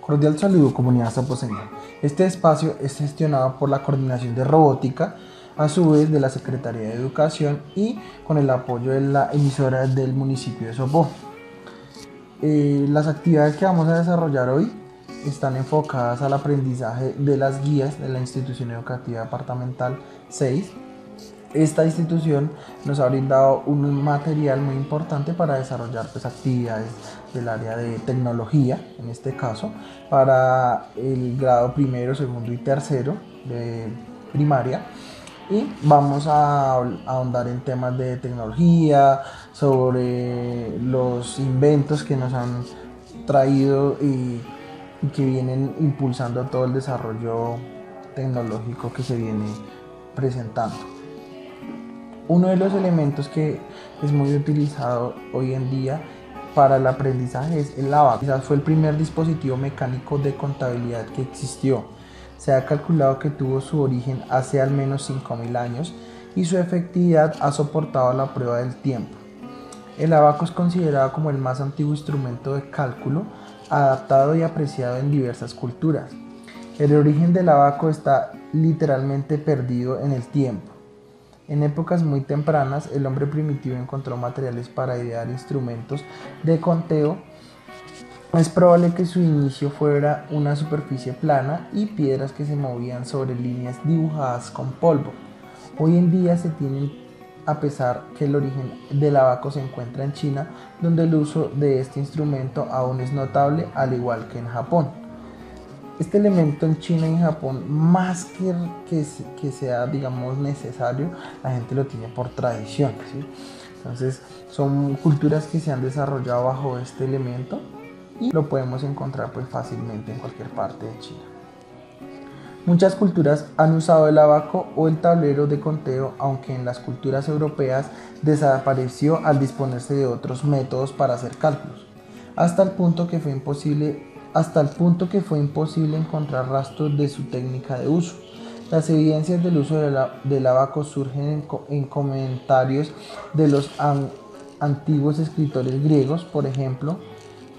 Cordial saludo comunidad zaposeña. Este espacio es gestionado por la Coordinación de Robótica, a su vez de la Secretaría de Educación y con el apoyo de la emisora del municipio de Sopó. Eh, las actividades que vamos a desarrollar hoy están enfocadas al aprendizaje de las guías de la institución educativa departamental 6 esta institución nos ha brindado un material muy importante para desarrollar pues, actividades del área de tecnología, en este caso, para el grado primero, segundo y tercero de primaria. Y vamos a ahondar en temas de tecnología, sobre los inventos que nos han traído y, y que vienen impulsando todo el desarrollo tecnológico que se viene presentando. Uno de los elementos que es muy utilizado hoy en día para el aprendizaje es el abaco. Quizás fue el primer dispositivo mecánico de contabilidad que existió. Se ha calculado que tuvo su origen hace al menos 5.000 años y su efectividad ha soportado la prueba del tiempo. El abaco es considerado como el más antiguo instrumento de cálculo adaptado y apreciado en diversas culturas. El origen del abaco está literalmente perdido en el tiempo. En épocas muy tempranas, el hombre primitivo encontró materiales para idear instrumentos de conteo. Es probable que su inicio fuera una superficie plana y piedras que se movían sobre líneas dibujadas con polvo. Hoy en día se tienen a pesar que el origen del abaco se encuentra en China, donde el uso de este instrumento aún es notable, al igual que en Japón este elemento en China y en Japón, más que, que, sea, digamos, necesario, la gente lo tiene por tradición. Entonces, son culturas que se han desarrollado bajo este elemento y lo podemos encontrar pues, fácilmente en cualquier parte de China. Muchas culturas han usado el abaco o el tablero de conteo, aunque en las culturas europeas desapareció al disponerse de otros métodos para hacer cálculos, hasta el punto que fue imposible hasta el punto que fue imposible encontrar rastros de su técnica de uso. Las evidencias del uso del abaco surgen en, comentarios de los antiguos escritores griegos, por ejemplo,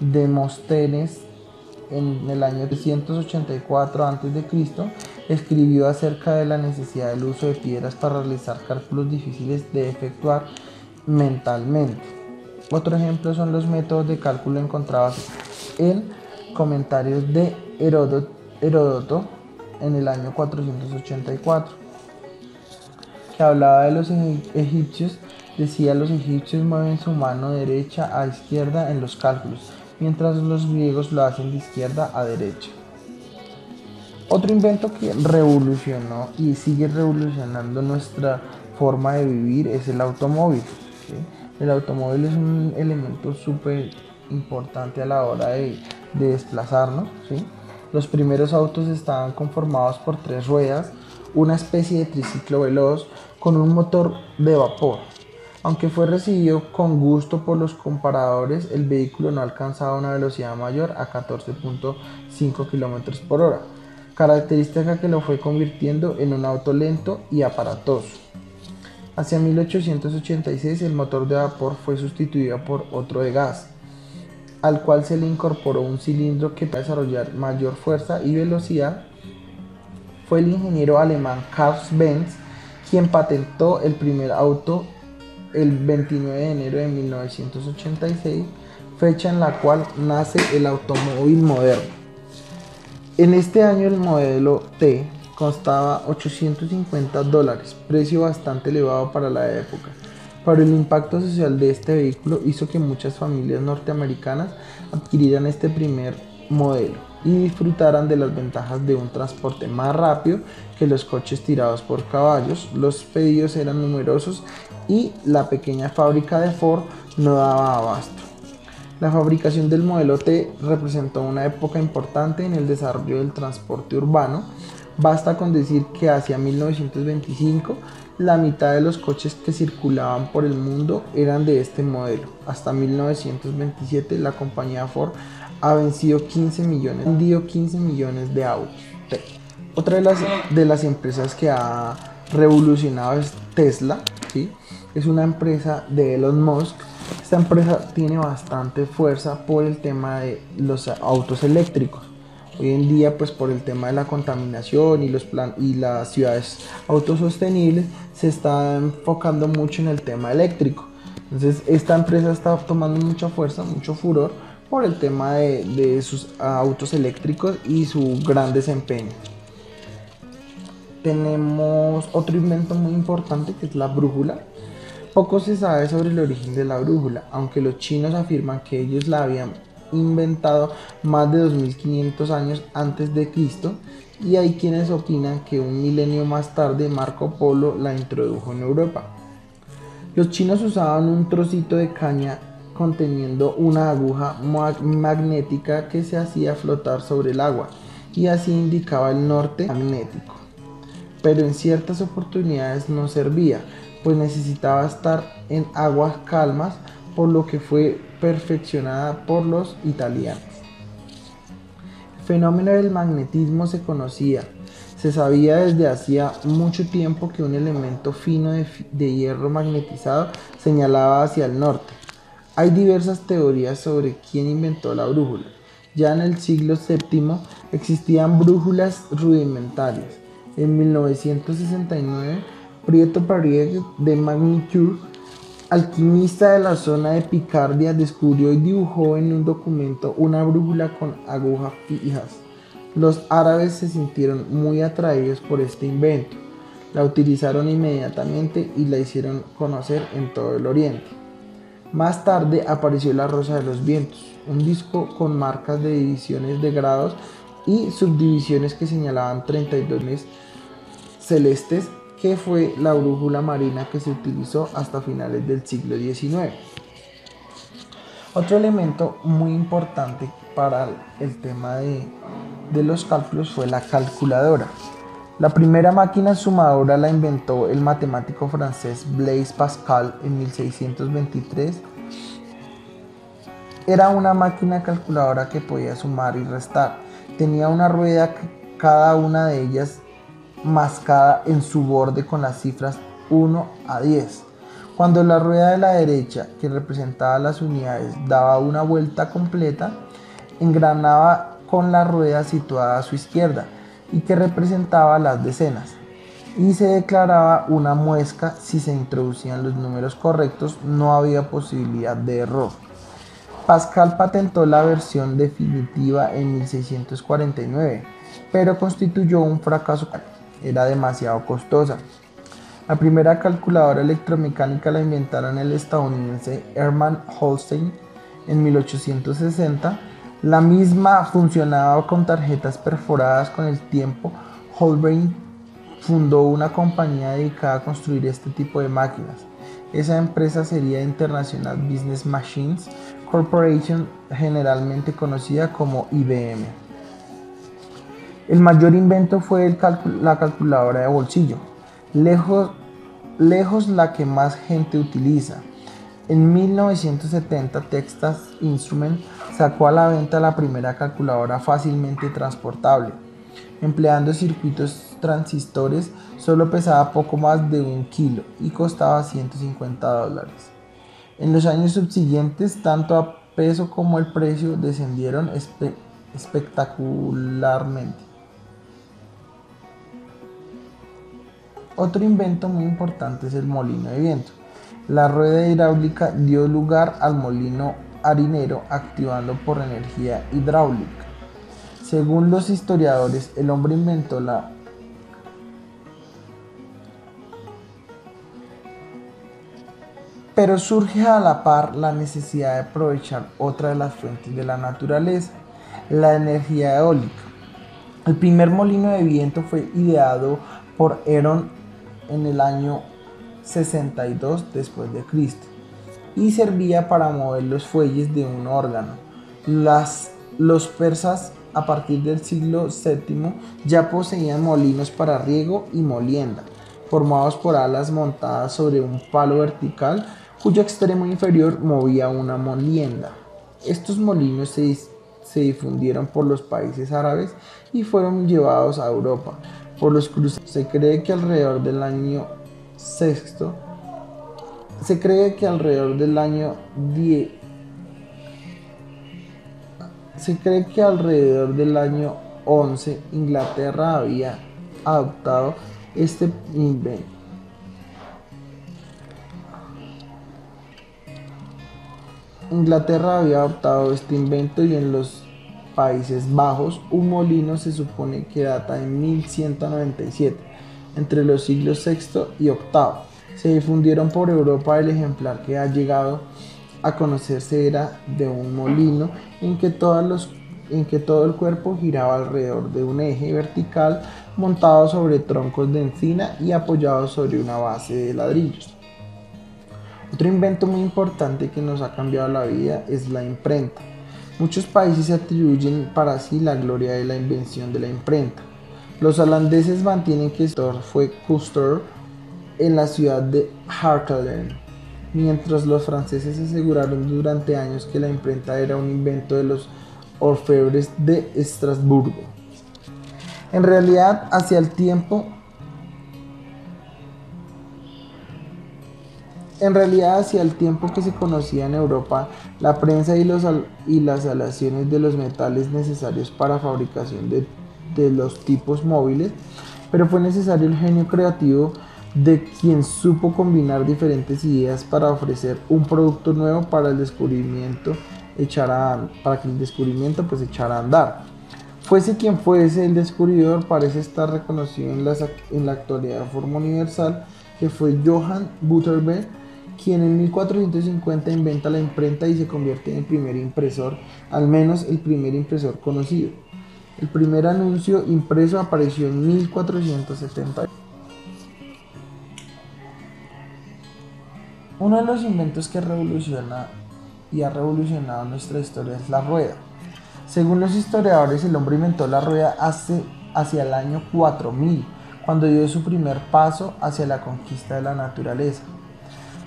Demóstenes en el año 384 a.C. escribió acerca de la necesidad del uso de piedras para realizar cálculos difíciles de efectuar mentalmente. Otro ejemplo son los métodos de cálculo encontrados en comentarios de Heródoto, en el año 484, que hablaba de los egipcios, decía los egipcios mueven su mano derecha a izquierda en los cálculos, mientras los griegos lo hacen de izquierda a derecha. Otro invento que revolucionó y sigue revolucionando nuestra forma de vivir es el automóvil. El automóvil es un elemento súper importante a la hora de de desplazarnos. Los primeros autos estaban conformados por tres ruedas, una especie de triciclo veloz con un motor de vapor. Aunque fue recibido con gusto por los comparadores, el vehículo no alcanzaba una velocidad mayor a 14.5 km por hora, característica que lo fue convirtiendo en un auto lento y aparatoso. Hacia 1886 el motor de vapor fue sustituido por otro de gas, al cual se le incorporó un cilindro que para desarrollar mayor fuerza y velocidad. Fue el ingeniero alemán Karl Benz quien patentó el primer auto el 29 de enero de 1986, fecha en la cual nace el automóvil moderno. En este año el modelo T costaba 850 dólares, precio bastante elevado para la época pero el impacto social de este vehículo hizo que muchas familias norteamericanas adquirieran este primer modelo y disfrutaran de las ventajas de un transporte más rápido que los coches tirados por caballos. Los pedidos eran numerosos y la pequeña fábrica de Ford no daba abasto. La fabricación del modelo T representó una época importante en el desarrollo del transporte urbano. Basta con decir que hacia 1925 la mitad de los coches que circulaban por el mundo eran de este modelo. Hasta 1927 la compañía Ford ha vencido 15 millones, vendido 15 millones de autos. Otra de las, de las empresas que ha revolucionado es Tesla, ¿sí? es una empresa de Elon Musk. Esta empresa tiene bastante fuerza por el tema de los autos eléctricos. Hoy en día, pues por el tema de la contaminación y, los plan y las ciudades autosostenibles, se está enfocando mucho en el tema eléctrico. Entonces, esta empresa está tomando mucha fuerza, mucho furor por el tema de, de sus autos eléctricos y su gran desempeño. Tenemos otro invento muy importante que es la brújula. Poco se sabe sobre el origen de la brújula, aunque los chinos afirman que ellos la habían inventado más de 2500 años antes de Cristo y hay quienes opinan que un milenio más tarde Marco Polo la introdujo en Europa. Los chinos usaban un trocito de caña conteniendo una aguja magnética que se hacía flotar sobre el agua y así indicaba el norte magnético. Pero en ciertas oportunidades no servía, pues necesitaba estar en aguas calmas, por lo que fue perfeccionada por los italianos. El fenómeno del magnetismo se conocía, se sabía desde hacía mucho tiempo que un elemento fino de, hierro magnetizado señalaba hacia el norte. Hay diversas teorías sobre quién inventó la brújula. Ya en el siglo VII existían brújulas rudimentarias. En 1969, Prieto Parier de Magnitude, alquimista de la zona de Picardia, descubrió y dibujó en un documento una brújula con agujas fijas. Los árabes se sintieron muy atraídos por este invento. La utilizaron inmediatamente y la hicieron conocer en todo el oriente. Más tarde apareció La Rosa de los Vientos, un disco con marcas de divisiones de grados y subdivisiones que señalaban 32 meses celestes, que fue la brújula marina que se utilizó hasta finales del siglo XIX. Otro elemento muy importante para el tema de, los cálculos fue la calculadora. La primera máquina sumadora la inventó el matemático francés Blaise Pascal en 1623. Era una máquina calculadora que podía sumar y restar. Tenía una rueda cada una de ellas mascada en su borde con las cifras 1 a 10. Cuando la rueda de la derecha, que representaba las unidades, daba una vuelta completa, engranaba con la rueda situada a su izquierda y que representaba las decenas. Y se declaraba una muesca si se introducían los números correctos, no había posibilidad de error. Pascal patentó la versión definitiva en 1649, pero constituyó un fracaso. Era demasiado costosa. La primera calculadora electromecánica la inventaron el estadounidense Hermann Holstein en 1860 la misma funcionaba con tarjetas perforadas con el tiempo. Holbein fundó una compañía dedicada a construir este tipo de máquinas. Esa empresa sería International Business Machines Corporation, generalmente conocida como IBM. El mayor invento fue la calculadora de bolsillo, lejos, lejos la que más gente utiliza. En 1970 Texas Instruments sacó a la venta la primera calculadora fácilmente transportable. Empleando circuitos transistores, solo pesaba poco más de un kilo y costaba 150 dólares. En los años subsiguientes, tanto a peso como el precio descendieron espectacularmente. Otro invento muy importante es el molino de viento. La rueda hidráulica dio lugar al molino harinero activando por energía hidráulica. Según los historiadores, el hombre inventó la Pero surge a la par la necesidad de aprovechar otra de las fuentes de la naturaleza, la energía eólica. El primer molino de viento fue ideado por Herón en el año 62 después de Cristo y servía para mover los fuelles de un órgano. Las, los persas a partir del siglo VII ya poseían molinos para riego y molienda, formados por alas montadas sobre un palo vertical cuyo extremo inferior movía una molienda. Estos molinos se, se difundieron por los países árabes y fueron llevados a Europa por los cruzados. Se cree que alrededor del año sexto se cree que alrededor del año 10 se cree que alrededor del año XI, Inglaterra había adoptado este invento. Inglaterra había adoptado este invento y en los Países Bajos un molino se supone que data de 1197, entre los siglos VI y VIII. Se difundieron por Europa el ejemplar que ha llegado a conocerse era de un molino en que, los, en que todo el cuerpo giraba alrededor de un eje vertical montado sobre troncos de encina y apoyado sobre una base de ladrillos. Otro invento muy importante que nos ha cambiado la vida es la imprenta. Muchos países atribuyen para sí la gloria de la invención de la imprenta. Los holandeses mantienen que Stor fue Custer en la ciudad de Harkelen, mientras los franceses aseguraron durante años que la imprenta era un invento de los orfebres de Estrasburgo. En realidad, hacia el tiempo En realidad, hacia el tiempo que se conocía en Europa, la prensa y, los, y las aleaciones de los metales necesarios para fabricación de, de los tipos móviles, pero fue necesario el genio creativo de quien supo combinar diferentes ideas para ofrecer un producto nuevo para el descubrimiento echara, para que el descubrimiento pues echara a andar. Fuese quien fuese el descubridor, parece estar reconocido en la, en la actualidad de forma universal, que fue Johann Gutenberg, quien en 1450 inventa la imprenta y se convierte en primer impresor, al menos el primer impresor conocido. El primer anuncio impreso apareció en 1470. Uno de los inventos que revoluciona y ha revolucionado nuestra historia es la rueda. Según los historiadores, el hombre inventó la rueda hace, hacia el año 4000, cuando dio su primer paso hacia la conquista de la naturaleza.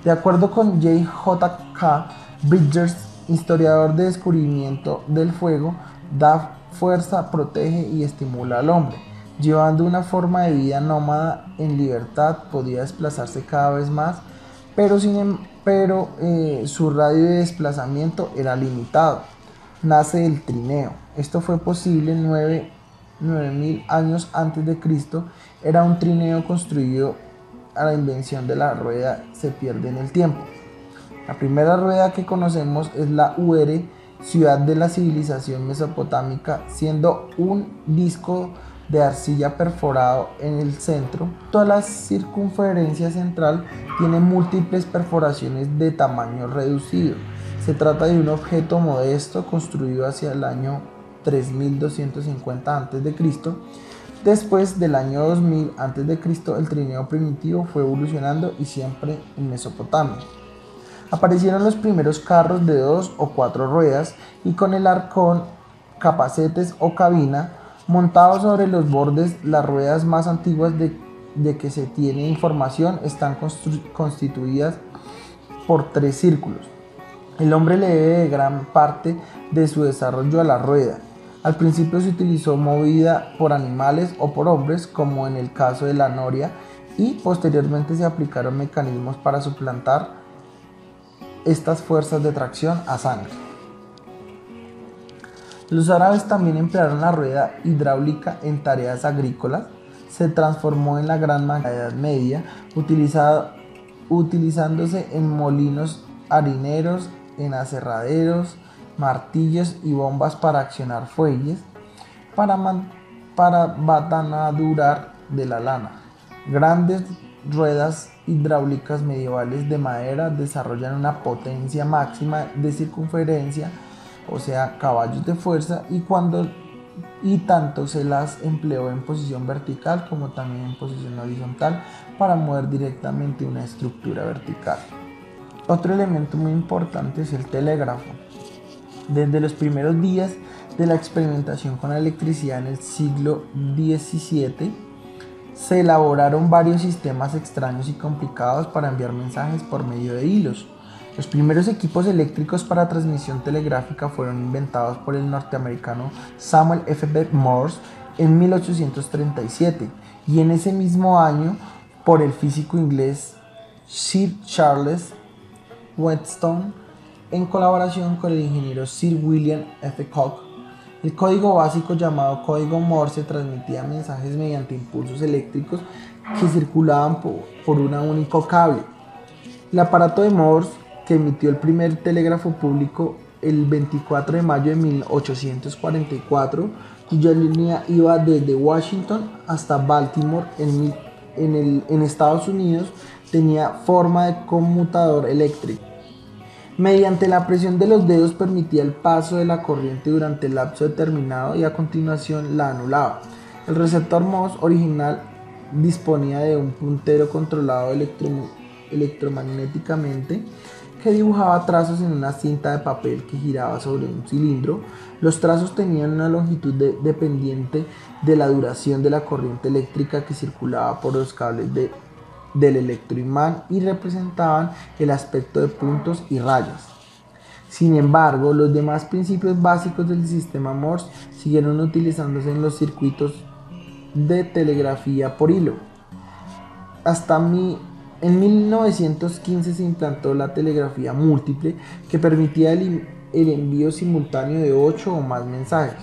De acuerdo con J.J.K. Bridgers, historiador de descubrimiento del fuego, da fuerza, protege y estimula al hombre. Llevando una forma de vida nómada en libertad, podía desplazarse cada vez más pero, sin, em, pero eh, su radio de desplazamiento era limitado. Nace el trineo. Esto fue posible 9000 años antes de Cristo. Era un trineo construido a la invención de la rueda se pierde en el tiempo. La primera rueda que conocemos es la UR, ciudad de la civilización mesopotámica, siendo un disco de arcilla perforado en el centro. Toda la circunferencia central tiene múltiples perforaciones de tamaño reducido. Se trata de un objeto modesto construido hacia el año 3250 a.C. Después del año 2000 a.C., el trineo primitivo fue evolucionando y siempre en Mesopotamia. Aparecieron los primeros carros de dos o cuatro ruedas y con el arcón, capacetes o cabina Montados sobre los bordes, las ruedas más antiguas de, que se tiene información están constituidas por tres círculos. El hombre le debe gran parte de su desarrollo a la rueda. Al principio se utilizó movida por animales o por hombres, como en el caso de la noria, y posteriormente se aplicaron mecanismos para suplantar estas fuerzas de tracción a sangre. Los árabes también emplearon la rueda hidráulica en tareas agrícolas. Se transformó en la gran Edad Media, utilizándose en molinos harineros, en aserraderos, martillos y bombas para accionar fuelles, para, para batanadurar de la lana. Grandes ruedas hidráulicas medievales de madera desarrollan una potencia máxima de circunferencia o sea, caballos de fuerza, y cuando y tanto se las empleó en posición vertical como también en posición horizontal para mover directamente una estructura vertical. Otro elemento muy importante es el telégrafo. Desde los primeros días de la experimentación con la electricidad en el siglo XVII, se elaboraron varios sistemas extraños y complicados para enviar mensajes por medio de hilos. Los primeros equipos eléctricos para transmisión telegráfica fueron inventados por el norteamericano Samuel F. B. Morse en 1837 y en ese mismo año por el físico inglés Sir Charles Wheatstone en colaboración con el ingeniero Sir William F. Koch. El código básico llamado código Morse transmitía mensajes mediante impulsos eléctricos que circulaban por, un único cable. El aparato de Morse, que emitió el primer telégrafo público el 24 de mayo de 1844, cuya línea iba desde Washington hasta Baltimore en, en Estados Unidos, tenía forma de conmutador eléctrico. Mediante la presión de los dedos permitía el paso de la corriente durante el lapso determinado y a continuación la anulaba. El receptor Morse original disponía de un puntero controlado electromagnéticamente que dibujaba trazos en una cinta de papel que giraba sobre un cilindro. Los trazos tenían una longitud dependiente de la duración de la corriente eléctrica que circulaba por los cables de del electroimán y representaban el aspecto de puntos y rayas. Sin embargo, los demás principios básicos del sistema Morse siguieron utilizándose en los circuitos de telegrafía por hilo. Hasta mi, en 1915 se implantó la telegrafía múltiple que permitía el, envío simultáneo de 8 o más mensajes.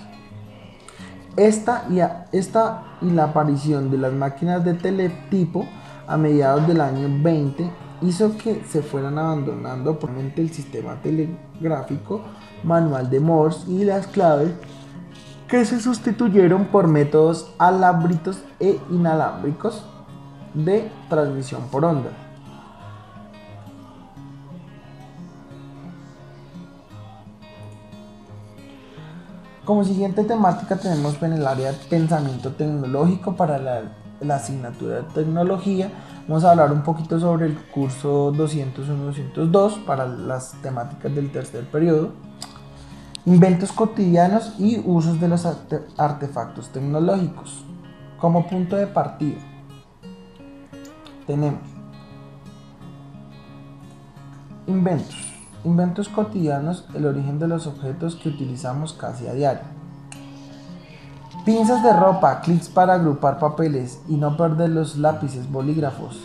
Esta y, esta y la aparición de las máquinas de teletipo a mediados del año 20 hizo que se fueran abandonando probablemente el sistema telegráfico manual de Morse y las claves que se sustituyeron por métodos alámbricos e inalámbricos de transmisión por onda. Como siguiente temática tenemos en el área pensamiento tecnológico para la la asignatura de tecnología. Vamos a hablar un poquito sobre el curso 201-202 para las temáticas del tercer periodo. Inventos cotidianos y usos de los artefactos tecnológicos. Como punto de partida tenemos inventos. Inventos cotidianos, el origen de los objetos que utilizamos casi a diario. Pinzas de ropa, clics para agrupar papeles y no perder los lápices, bolígrafos.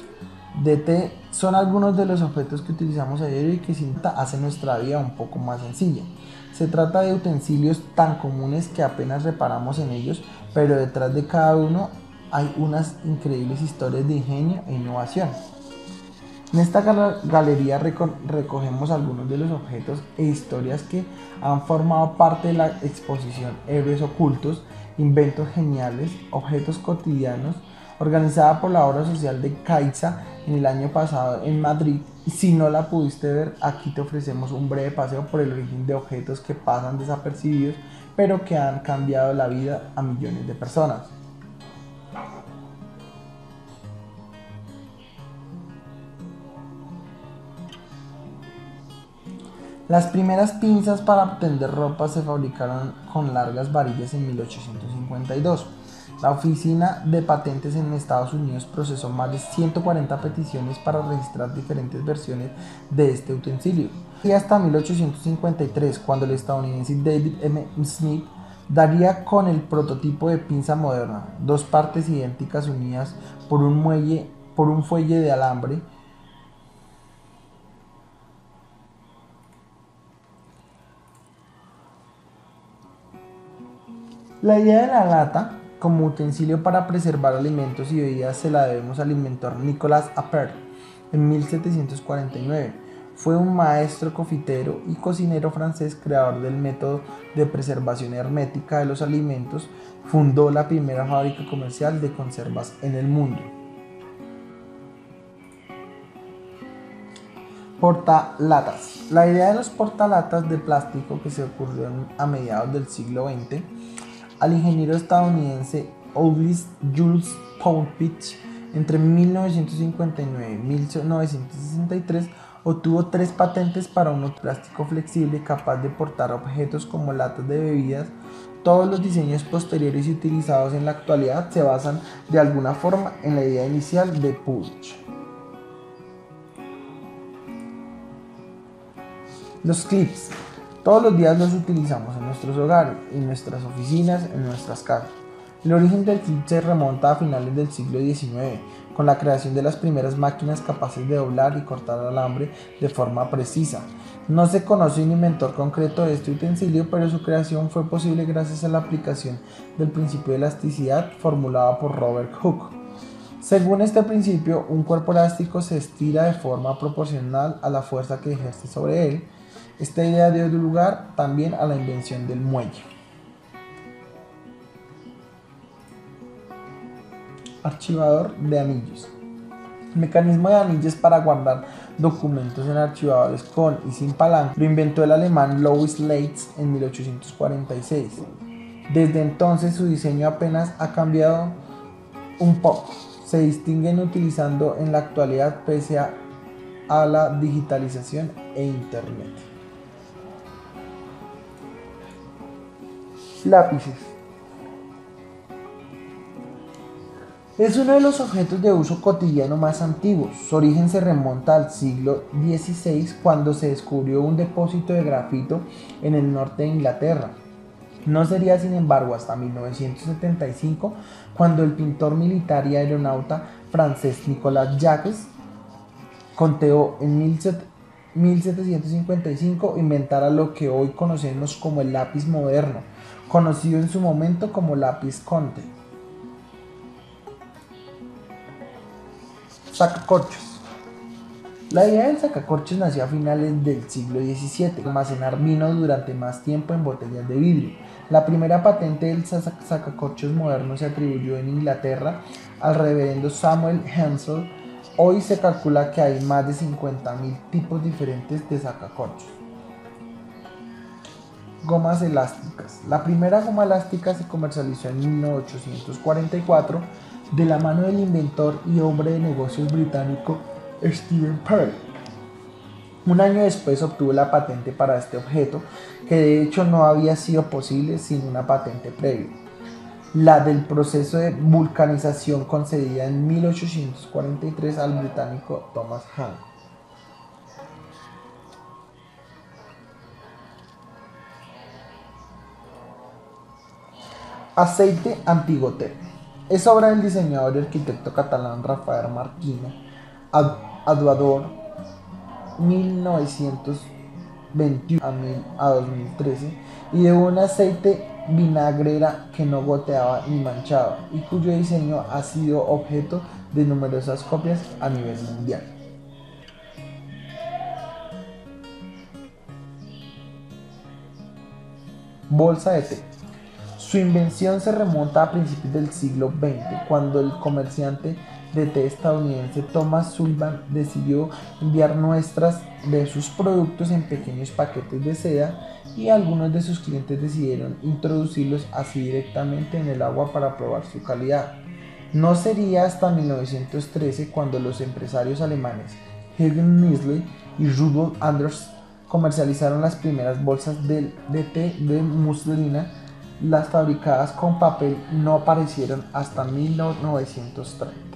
DT son algunos de los objetos que utilizamos a diario y que cinta hacen nuestra vida un poco más sencilla. Se trata de utensilios tan comunes que apenas reparamos en ellos, pero detrás de cada uno hay unas increíbles historias de ingenio e innovación. En esta galería recogemos algunos de los objetos e historias que han formado parte de la exposición Héroes Ocultos Inventos Geniales, Objetos Cotidianos, organizada por la obra social de Caixa en el año pasado en Madrid. Si no la pudiste ver, aquí te ofrecemos un breve paseo por el origen de objetos que pasan desapercibidos, pero que han cambiado la vida a millones de personas. Las primeras pinzas para tender ropa se fabricaron con largas varillas en 1852. La Oficina de Patentes en Estados Unidos procesó más de 140 peticiones para registrar diferentes versiones de este utensilio. Y hasta 1853, cuando el estadounidense David M. Smith daría con el prototipo de pinza moderna, dos partes idénticas unidas por un muelle, por un fuelle de alambre, La idea de la lata como utensilio para preservar alimentos y bebidas se la debemos al inventor Nicolas Appert en 1749. Fue un maestro cofitero y cocinero francés creador del método de preservación hermética de los alimentos. Fundó la primera fábrica comercial de conservas en el mundo. Portalatas. La idea de los portalatas de plástico que se ocurrió a mediados del siglo XX al ingeniero estadounidense August Jules Poundpitch entre 1959 y 1963 obtuvo tres patentes para un plástico flexible capaz de portar objetos como latas de bebidas. Todos los diseños posteriores y utilizados en la actualidad se basan de alguna forma en la idea inicial de Puch. Los clips todos los días los utilizamos en nuestros hogares, en nuestras oficinas, en nuestras casas. El origen del clip se remonta a finales del siglo XIX, con la creación de las primeras máquinas capaces de doblar y cortar alambre de forma precisa. No se conoce un inventor concreto de este utensilio, pero su creación fue posible gracias a la aplicación del principio de elasticidad formulado por Robert Hooke. Según este principio, un cuerpo elástico se estira de forma proporcional a la fuerza que ejerce sobre él. Esta idea dio lugar también a la invención del muelle. Archivador de anillos. Mecanismo de anillos para guardar documentos en archivadores con y sin palanca lo inventó el alemán Louis Leitz en 1846. Desde entonces su diseño apenas ha cambiado un poco. Se distinguen utilizando en la actualidad pese a la digitalización e internet. Lápices. Es uno de los objetos de uso cotidiano más antiguos. Su origen se remonta al siglo XVI cuando se descubrió un depósito de grafito en el norte de Inglaterra. No sería sin embargo hasta 1975 cuando el pintor militar y aeronauta francés Nicolas Jacques conteó en 1755 inventara lo que hoy conocemos como el lápiz moderno, conocido en su momento como lápiz Conte. Sacacorchos. La idea del sacacorchos nació a finales del siglo XVII, almacenar vino durante más tiempo en botellas de vidrio. La primera patente del sacacorchos moderno se atribuyó en Inglaterra al reverendo Samuel Hensel. Hoy se calcula que hay más de 50.000 tipos diferentes de sacacorchos. Gomas elásticas. La primera goma elástica se comercializó en 1844 de la mano del inventor y hombre de negocios británico Stephen Pearl. Un año después obtuvo la patente para este objeto, que de hecho no había sido posible sin una patente previa, la del proceso de vulcanización concedida en 1843 al británico Thomas Hahn. Aceite antigotero. Es obra del diseñador y arquitecto catalán Rafael Marquina, Aduador 1921 a 2013 y de un aceite vinagrera que no goteaba ni manchaba y cuyo diseño ha sido objeto de numerosas copias a nivel mundial. Bolsa de té. Su invención se remonta a principios del siglo XX, cuando el comerciante de té estadounidense Thomas Sullivan decidió enviar muestras de sus productos en pequeños paquetes de seda y algunos de sus clientes decidieron introducirlos así directamente en el agua para probar su calidad. No sería hasta 1913 cuando los empresarios alemanes Helgen Nisley y Rudolf Anders comercializaron las primeras bolsas de, de té de muslina las fabricadas con papel no aparecieron hasta 1930.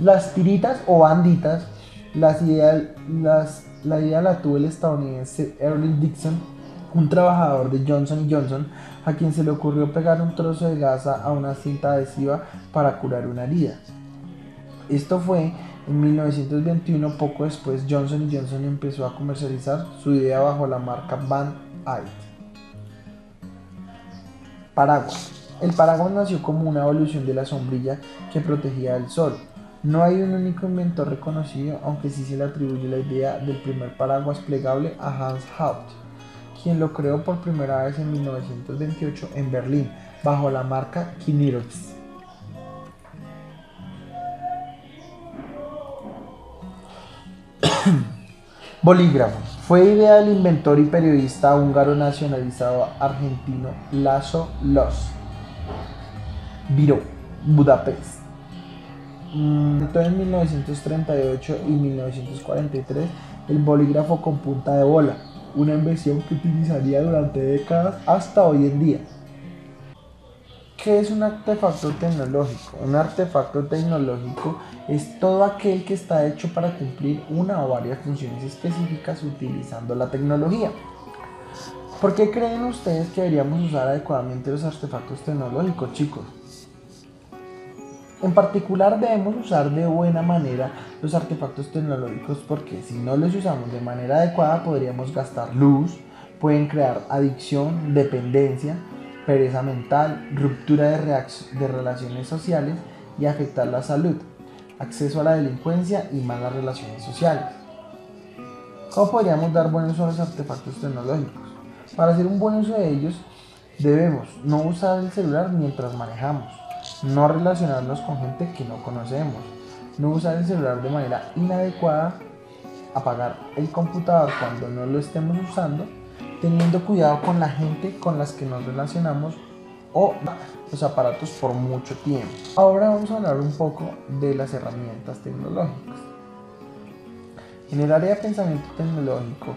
Las tiritas o banditas, la idea la tuvo el estadounidense Erling Dixon, un trabajador de Johnson Johnson, a quien se le ocurrió pegar un trozo de gasa a una cinta adhesiva para curar una herida. Esto fue en 1921, poco después, Johnson Johnson empezó a comercializar su idea bajo la marca Van Eyck. Paraguas. El paraguas nació como una evolución de la sombrilla que protegía del sol. No hay un único inventor reconocido, aunque sí se le atribuye la idea del primer paraguas plegable a Hans Haupt, quien lo creó por primera vez en 1928 en Berlín, bajo la marca Kinirix. Bolígrafo. Fue idea del inventor y periodista húngaro nacionalizado argentino Lazo Los. Viró, Budapest. Mm, en 1938 y 1943 el bolígrafo con punta de bola, una invención que utilizaría durante décadas hasta hoy en día. ¿Qué es un artefacto tecnológico? Un artefacto tecnológico es todo aquel que está hecho para cumplir una o varias funciones específicas utilizando la tecnología. ¿Por qué creen ustedes que deberíamos usar adecuadamente los artefactos tecnológicos, chicos? En particular debemos usar de buena manera los artefactos tecnológicos porque si no los usamos de manera adecuada podríamos gastar luz, pueden crear adicción, dependencia, pereza mental, ruptura de, de relaciones sociales y afectar la salud, acceso a la delincuencia y malas relaciones sociales. ¿Cómo podríamos dar buen uso a los artefactos tecnológicos? Para hacer un buen uso de ellos debemos no usar el celular mientras manejamos no relacionarnos con gente que no conocemos, no usar el celular de manera inadecuada, apagar el computador cuando no lo estemos usando, teniendo cuidado con la gente con las que nos relacionamos o los aparatos por mucho tiempo. Ahora vamos a hablar un poco de las herramientas tecnológicas. En el área de pensamiento tecnológico,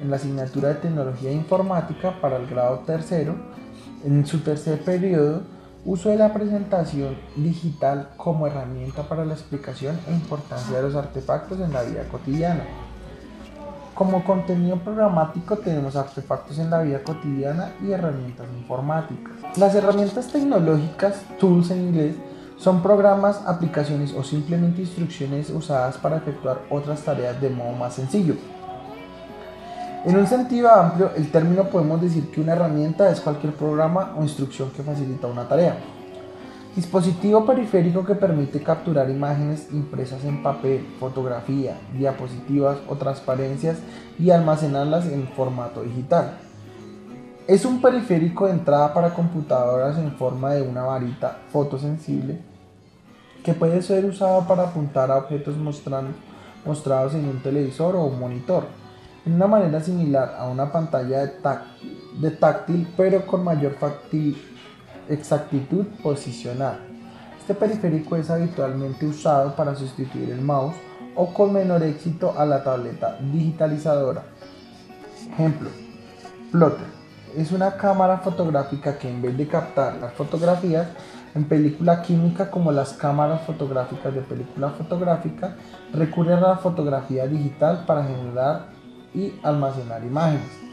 en la asignatura de tecnología informática para el grado tercero, en su tercer periodo Uso de la presentación digital como herramienta para la explicación e importancia de los artefactos en la vida cotidiana. Como contenido programático tenemos artefactos en la vida cotidiana y herramientas informáticas. Las herramientas tecnológicas, tools en inglés, son programas, aplicaciones o simplemente instrucciones usadas para efectuar otras tareas de modo más sencillo. En un sentido amplio, el término podemos decir que una herramienta es cualquier programa o instrucción que facilita una tarea. Dispositivo periférico que permite capturar imágenes impresas en papel, fotografía, diapositivas o transparencias y almacenarlas en formato digital. Es un periférico de entrada para computadoras en forma de una varita fotosensible que puede ser usado para apuntar a objetos mostrados en un televisor o un monitor en una manera similar a una pantalla de, táctil, pero con mayor exactitud posicional. Este periférico es habitualmente usado para sustituir el mouse o con menor éxito a la tableta digitalizadora. Ejemplo, Plotter es una cámara fotográfica que en vez de captar las fotografías en película química como las cámaras fotográficas de película fotográfica, recurre a la fotografía digital para generar y almacenar imágenes.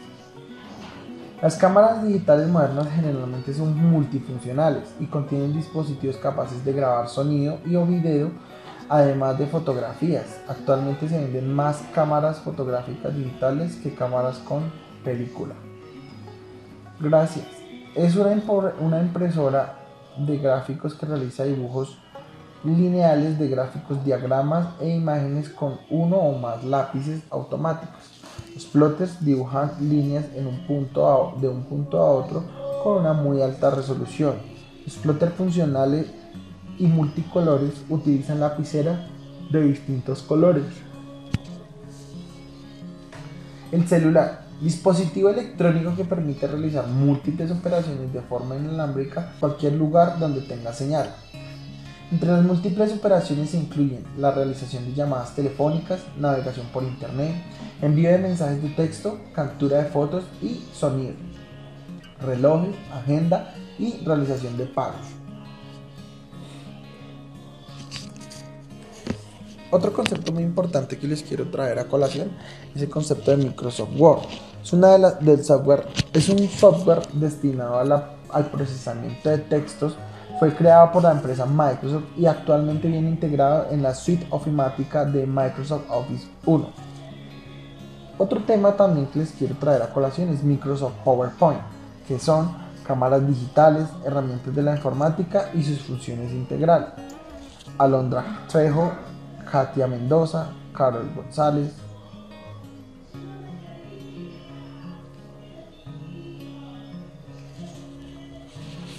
Las cámaras digitales modernas generalmente son multifuncionales y contienen dispositivos capaces de grabar sonido y o video, además de fotografías. Actualmente se venden más cámaras fotográficas digitales que cámaras con película. Gracias. Es una, una impresora de gráficos que realiza dibujos lineales de gráficos, diagramas e imágenes con uno o más lápices automáticos. Los plotters dibujan líneas en un punto de un punto a otro con una muy alta resolución. Los plotters funcionales y multicolores utilizan lapicera de distintos colores. El celular, dispositivo electrónico que permite realizar múltiples operaciones de forma inalámbrica cualquier lugar donde tenga señal. Entre las múltiples operaciones se incluyen la realización de llamadas telefónicas, navegación por Internet, envío de mensajes de texto, captura de fotos y sonido, relojes, agenda y realización de pagos. Otro concepto muy importante que les quiero traer a colación es el concepto de Microsoft Word. Es una de del software, es un software destinado al procesamiento de textos fue creado por la empresa Microsoft y actualmente viene integrado en la suite ofimática de Microsoft Office 1. Otro tema también que les quiero traer a colación es Microsoft PowerPoint, que son cámaras digitales, herramientas de la informática y sus funciones integrales. Alondra Trejo, Katia Mendoza, Carol González,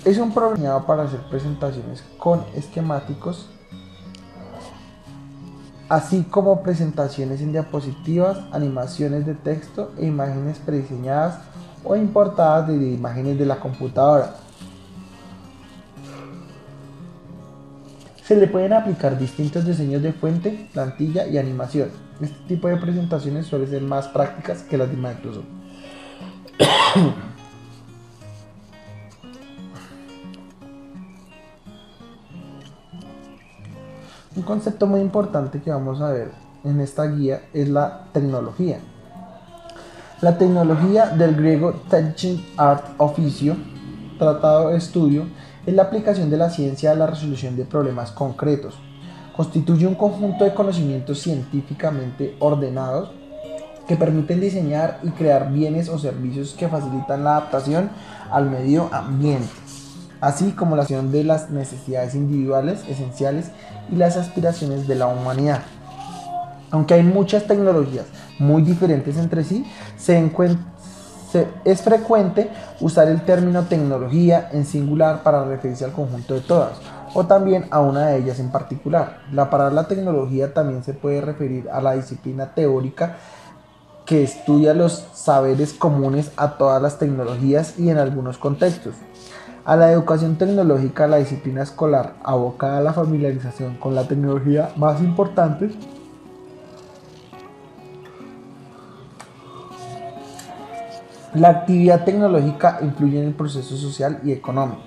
Es un programa para hacer presentaciones con esquemáticos, así como presentaciones en diapositivas, animaciones de texto e imágenes prediseñadas o importadas de imágenes de la computadora. Se le pueden aplicar distintos diseños de fuente, plantilla y animación. Este tipo de presentaciones suelen ser más prácticas que las de Microsoft. Un concepto muy importante que vamos a ver en esta guía es la tecnología. La tecnología del griego Teaching Art Oficio, tratado de estudio, es la aplicación de la ciencia a la resolución de problemas concretos. Constituye un conjunto de conocimientos científicamente ordenados que permiten diseñar y crear bienes o servicios que facilitan la adaptación al medio ambiente, así como la acción de las necesidades individuales esenciales y las aspiraciones de la humanidad. Aunque hay muchas tecnologías muy diferentes entre sí, es frecuente usar el término tecnología en singular para referirse al conjunto de todas, o también a una de ellas en particular. La palabra tecnología también se puede referir a la disciplina teórica que estudia los saberes comunes a todas las tecnologías y en algunos contextos. A la educación tecnológica, la disciplina escolar abocada a la familiarización con la tecnología más importante La actividad tecnológica influye en el proceso social y económico,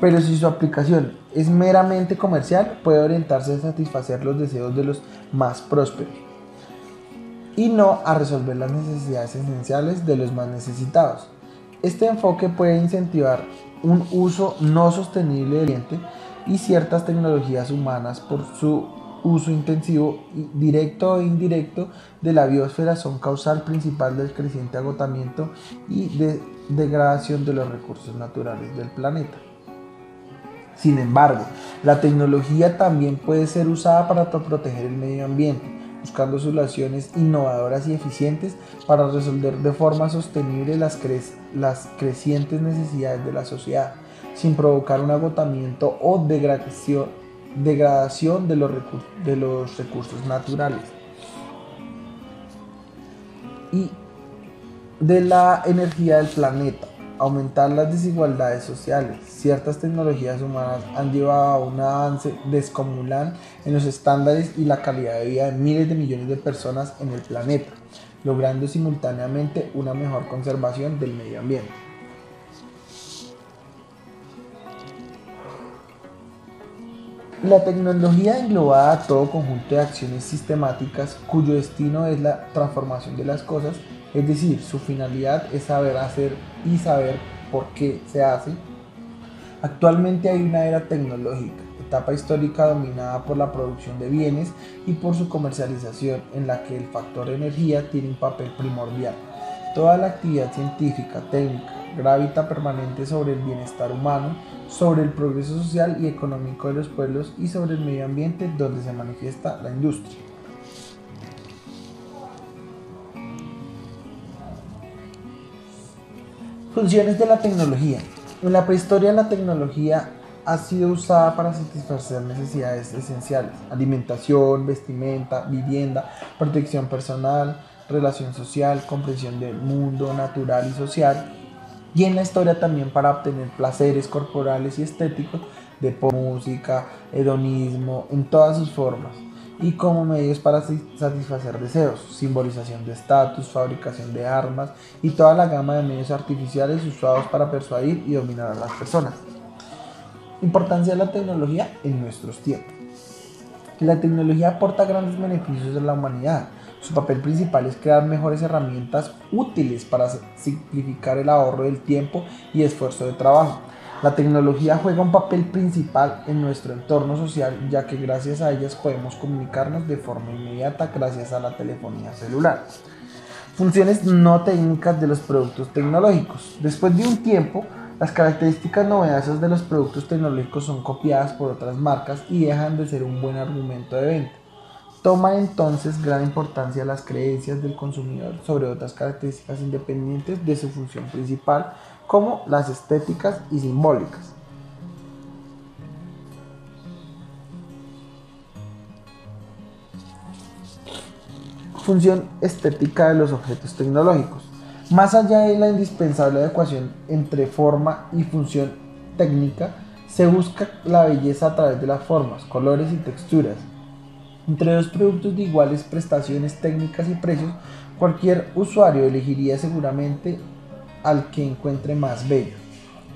pero si su aplicación es meramente comercial, puede orientarse a satisfacer los deseos de los más prósperos y no a resolver las necesidades esenciales de los más necesitados. Este enfoque puede incentivar un uso no sostenible del ambiente y ciertas tecnologías humanas por su uso intensivo, directo e indirecto, de la biosfera son causal principal del creciente agotamiento y de degradación de los recursos naturales del planeta. Sin embargo, la tecnología también puede ser usada para proteger el medio ambiente, buscando soluciones innovadoras y eficientes para resolver de forma sostenible las, crecientes necesidades de la sociedad, sin provocar un agotamiento o degradación, de los recursos naturales. Y de la energía del planeta aumentar las desigualdades sociales. Ciertas tecnologías humanas han llevado a un avance descomunal en los estándares y la calidad de vida de miles de millones de personas en el planeta, logrando simultáneamente una mejor conservación del medio ambiente. La tecnología englobada todo conjunto de acciones sistemáticas cuyo destino es la transformación de las cosas es decir, su finalidad es saber hacer y saber por qué se hace. Actualmente hay una era tecnológica, etapa histórica dominada por la producción de bienes y por su comercialización, en la que el factor energía tiene un papel primordial. Toda la actividad científica, técnica, gravita permanente sobre el bienestar humano, sobre el progreso social y económico de los pueblos y sobre el medio ambiente donde se manifiesta la industria. Funciones de la tecnología. En la prehistoria la tecnología ha sido usada para satisfacer necesidades esenciales, alimentación, vestimenta, vivienda, protección personal, relación social, comprensión del mundo natural y social, y en la historia también para obtener placeres corporales y estéticos de música, hedonismo, en todas sus formas y como medios para satisfacer deseos, simbolización de estatus, fabricación de armas y toda la gama de medios artificiales usados para persuadir y dominar a las personas. Importancia de la tecnología en nuestros tiempos. La tecnología aporta grandes beneficios a la humanidad. Su papel principal es crear mejores herramientas útiles para simplificar el ahorro del tiempo y esfuerzo de trabajo la tecnología juega un papel principal en nuestro entorno social ya que gracias a ellas podemos comunicarnos de forma inmediata gracias a la telefonía celular. Funciones no técnicas de los productos tecnológicos. Después de un tiempo, las características novedosas de los productos tecnológicos son copiadas por otras marcas y dejan de ser un buen argumento de venta. Toma entonces gran importancia las creencias del consumidor sobre otras características independientes de su función principal como las estéticas y simbólicas. Función estética de los objetos tecnológicos. Más allá de la indispensable adecuación entre forma y función técnica, se busca la belleza a través de las formas, colores y texturas. Entre dos productos de iguales prestaciones técnicas y precios, cualquier usuario elegiría seguramente al que encuentre más bello.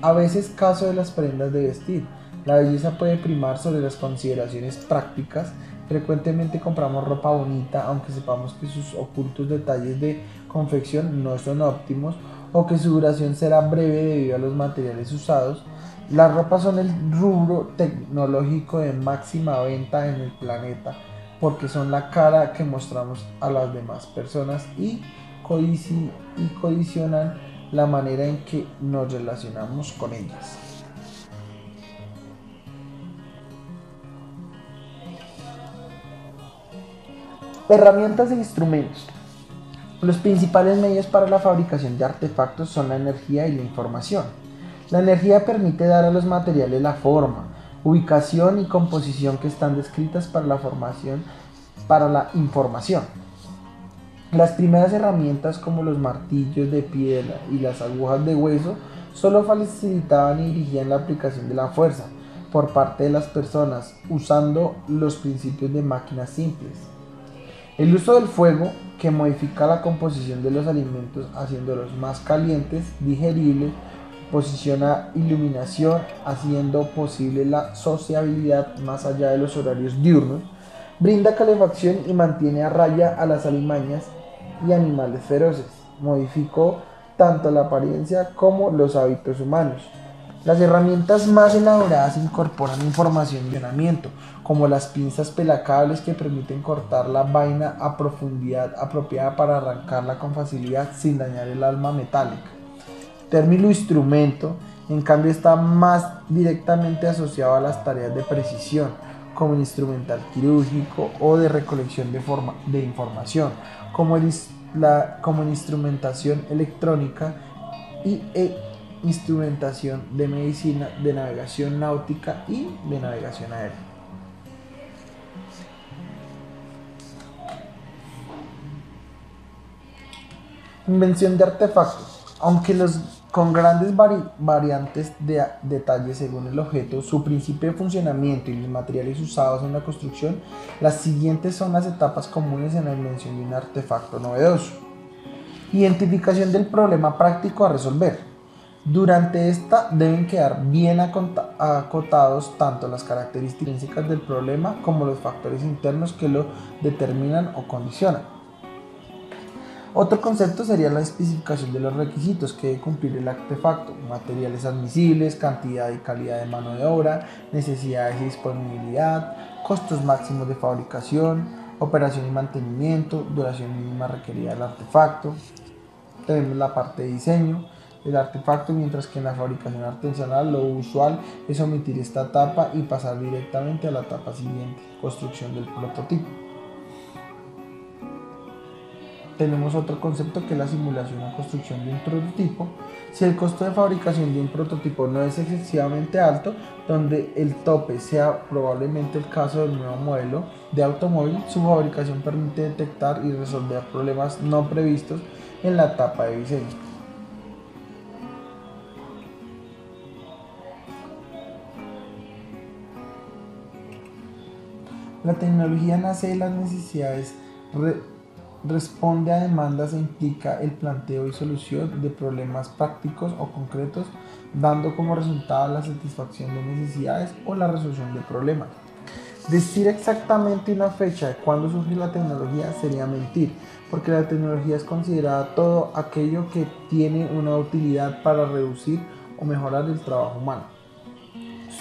A veces caso de las prendas de vestir. La belleza puede primar sobre las consideraciones prácticas. Frecuentemente compramos ropa bonita aunque sepamos que sus ocultos detalles de confección no son óptimos o que su duración será breve debido a los materiales usados Las ropas son el rubro tecnológico de máxima venta en el planeta porque son la cara que mostramos a las demás personas y, y condicionan la manera en que nos relacionamos con ellas. Herramientas e instrumentos. Los principales medios para la fabricación de artefactos son la energía y la información. La energía permite dar a los materiales la forma, ubicación y composición que están descritas para la formación para la información. Las primeras herramientas como los martillos de piedra y las agujas de hueso solo facilitaban y dirigían la aplicación de la fuerza por parte de las personas usando los principios de máquinas simples. El uso del fuego, que modifica la composición de los alimentos haciéndolos más calientes, digeribles, posiciona iluminación, haciendo posible la sociabilidad más allá de los horarios diurnos, brinda calefacción y mantiene a raya a las alimañas y animales feroces. Modificó tanto la apariencia como los hábitos humanos. Las herramientas más elaboradas incorporan información de entrenamiento, como las pinzas pelacables que permiten cortar la vaina a profundidad apropiada para arrancarla con facilidad sin dañar el alma metálica. Término instrumento, en cambio, está más directamente asociado a las tareas de precisión, como el instrumental quirúrgico o de recolección de, forma, de información, como, la, como instrumentación electrónica y e instrumentación de medicina, de navegación náutica y de navegación aérea. Invención de artefactos. Aunque los con grandes variantes de detalles según el objeto, su principio de funcionamiento y los materiales usados en la construcción, las siguientes son las etapas comunes en la invención de un artefacto novedoso. Identificación del problema práctico a resolver. Durante esta deben quedar bien acotados tanto las características del problema como los factores internos que lo determinan o condicionan. Otro concepto sería la especificación de los requisitos que debe cumplir el artefacto, materiales admisibles, cantidad y calidad de mano de obra, necesidades y disponibilidad, costos máximos de fabricación, operación y mantenimiento, duración mínima requerida del artefacto. Tenemos la parte de diseño del artefacto, mientras que en la fabricación artesanal lo usual es omitir esta etapa y pasar directamente a la etapa siguiente, construcción del prototipo tenemos otro concepto que es la simulación o construcción de un prototipo. Si el costo de fabricación de un prototipo no es excesivamente alto, donde el tope sea probablemente el caso del nuevo modelo de automóvil, su fabricación permite detectar y resolver problemas no previstos en la etapa de diseño. La tecnología nace de las necesidades responde a demandas e implica el planteo y solución de problemas prácticos o concretos, dando como resultado la satisfacción de necesidades o la resolución de problemas. Decir exactamente una fecha de cuándo surgió la tecnología sería mentir, porque la tecnología es considerada todo aquello que tiene una utilidad para reducir o mejorar el trabajo humano.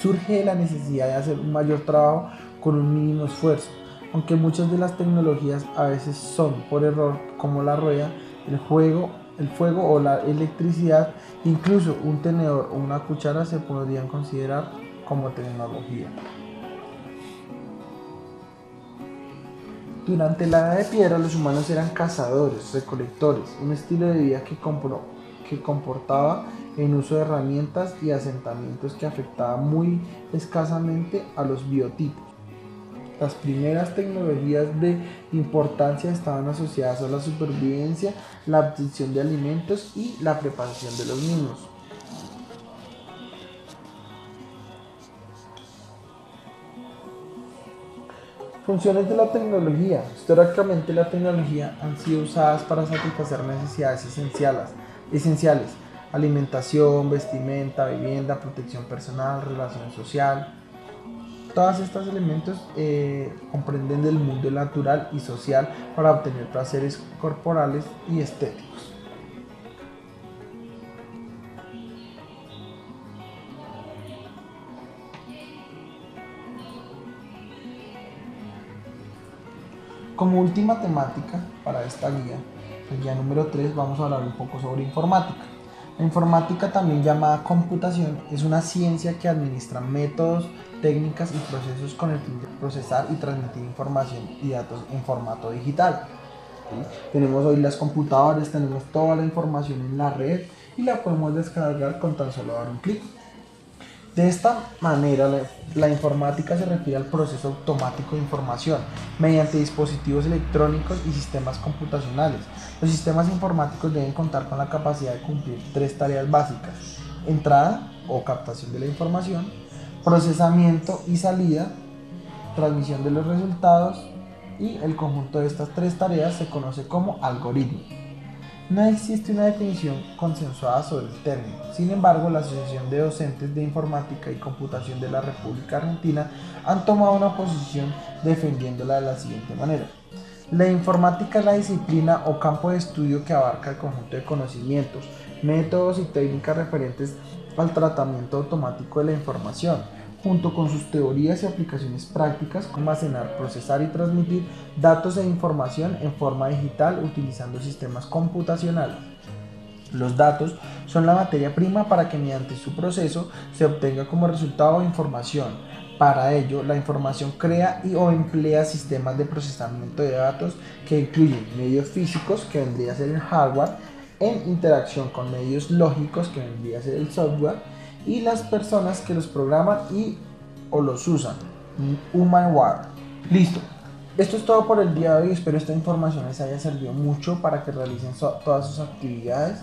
Surge la necesidad de hacer un mayor trabajo con un mínimo esfuerzo aunque muchas de las tecnologías a veces son por error, como la rueda, el el fuego o la electricidad, incluso un tenedor o una cuchara se podrían considerar como tecnología. Durante la edad de piedra los humanos eran cazadores, recolectores, un estilo de vida que, que comportaba en uso de herramientas y asentamientos que afectaba muy escasamente a los biotipos. Las primeras tecnologías de importancia estaban asociadas a la supervivencia, la obtención de alimentos y la preparación de los mismos. Funciones de la tecnología. Históricamente la tecnología han sido usadas para satisfacer necesidades esenciales, esenciales alimentación, vestimenta, vivienda, protección personal, relación social, Todas estos elementos eh, comprenden del mundo natural y social para obtener placeres corporales y estéticos. Como última temática para esta guía, el guía número 3, vamos a hablar un poco sobre informática. La informática, también llamada computación, es una ciencia que administra métodos, técnicas y procesos con el fin de procesar y transmitir información y datos en formato digital. Tenemos hoy las computadoras, tenemos toda la información en la red y la podemos descargar con tan solo dar un clic. De esta manera, la, informática se refiere al proceso automático de información mediante dispositivos electrónicos y sistemas computacionales. Los sistemas informáticos deben contar con la capacidad de cumplir tres tareas básicas. Entrada o captación de la información, procesamiento y salida, transmisión de los resultados y el conjunto de estas tres tareas se conoce como algoritmo. No existe una definición consensuada sobre el término. Sin embargo, la Asociación de Docentes de Informática y Computación de la República Argentina han tomado una posición defendiéndola de la siguiente manera. La informática es la disciplina o campo de estudio que abarca el conjunto de conocimientos, métodos y técnicas referentes al tratamiento automático de la información, junto con sus teorías y aplicaciones prácticas, almacenar, procesar y transmitir datos e información en forma digital utilizando sistemas computacionales. Los datos son la materia prima para que mediante su proceso se obtenga como resultado información. Para ello, la información crea y o emplea sistemas de procesamiento de datos que incluyen medios físicos, que vendría a ser el hardware, en interacción con medios lógicos, que vendría a ser el software, y las personas que los programan y o los usan. Humanware. Listo. Esto es todo por el día de hoy. Espero esta información les haya servido mucho para que realicen todas sus actividades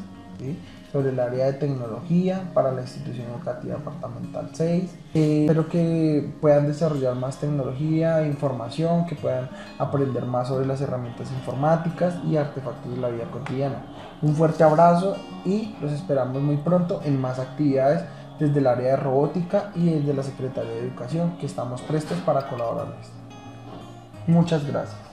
sobre el área de tecnología para la institución educativa departamental 6. Eh, espero que puedan desarrollar más tecnología información, que puedan aprender más sobre las herramientas informáticas y artefactos de la vida cotidiana. Un fuerte abrazo y los esperamos muy pronto en más actividades desde el área de robótica y desde la Secretaría de Educación que estamos prestos para colaborarles. Muchas gracias.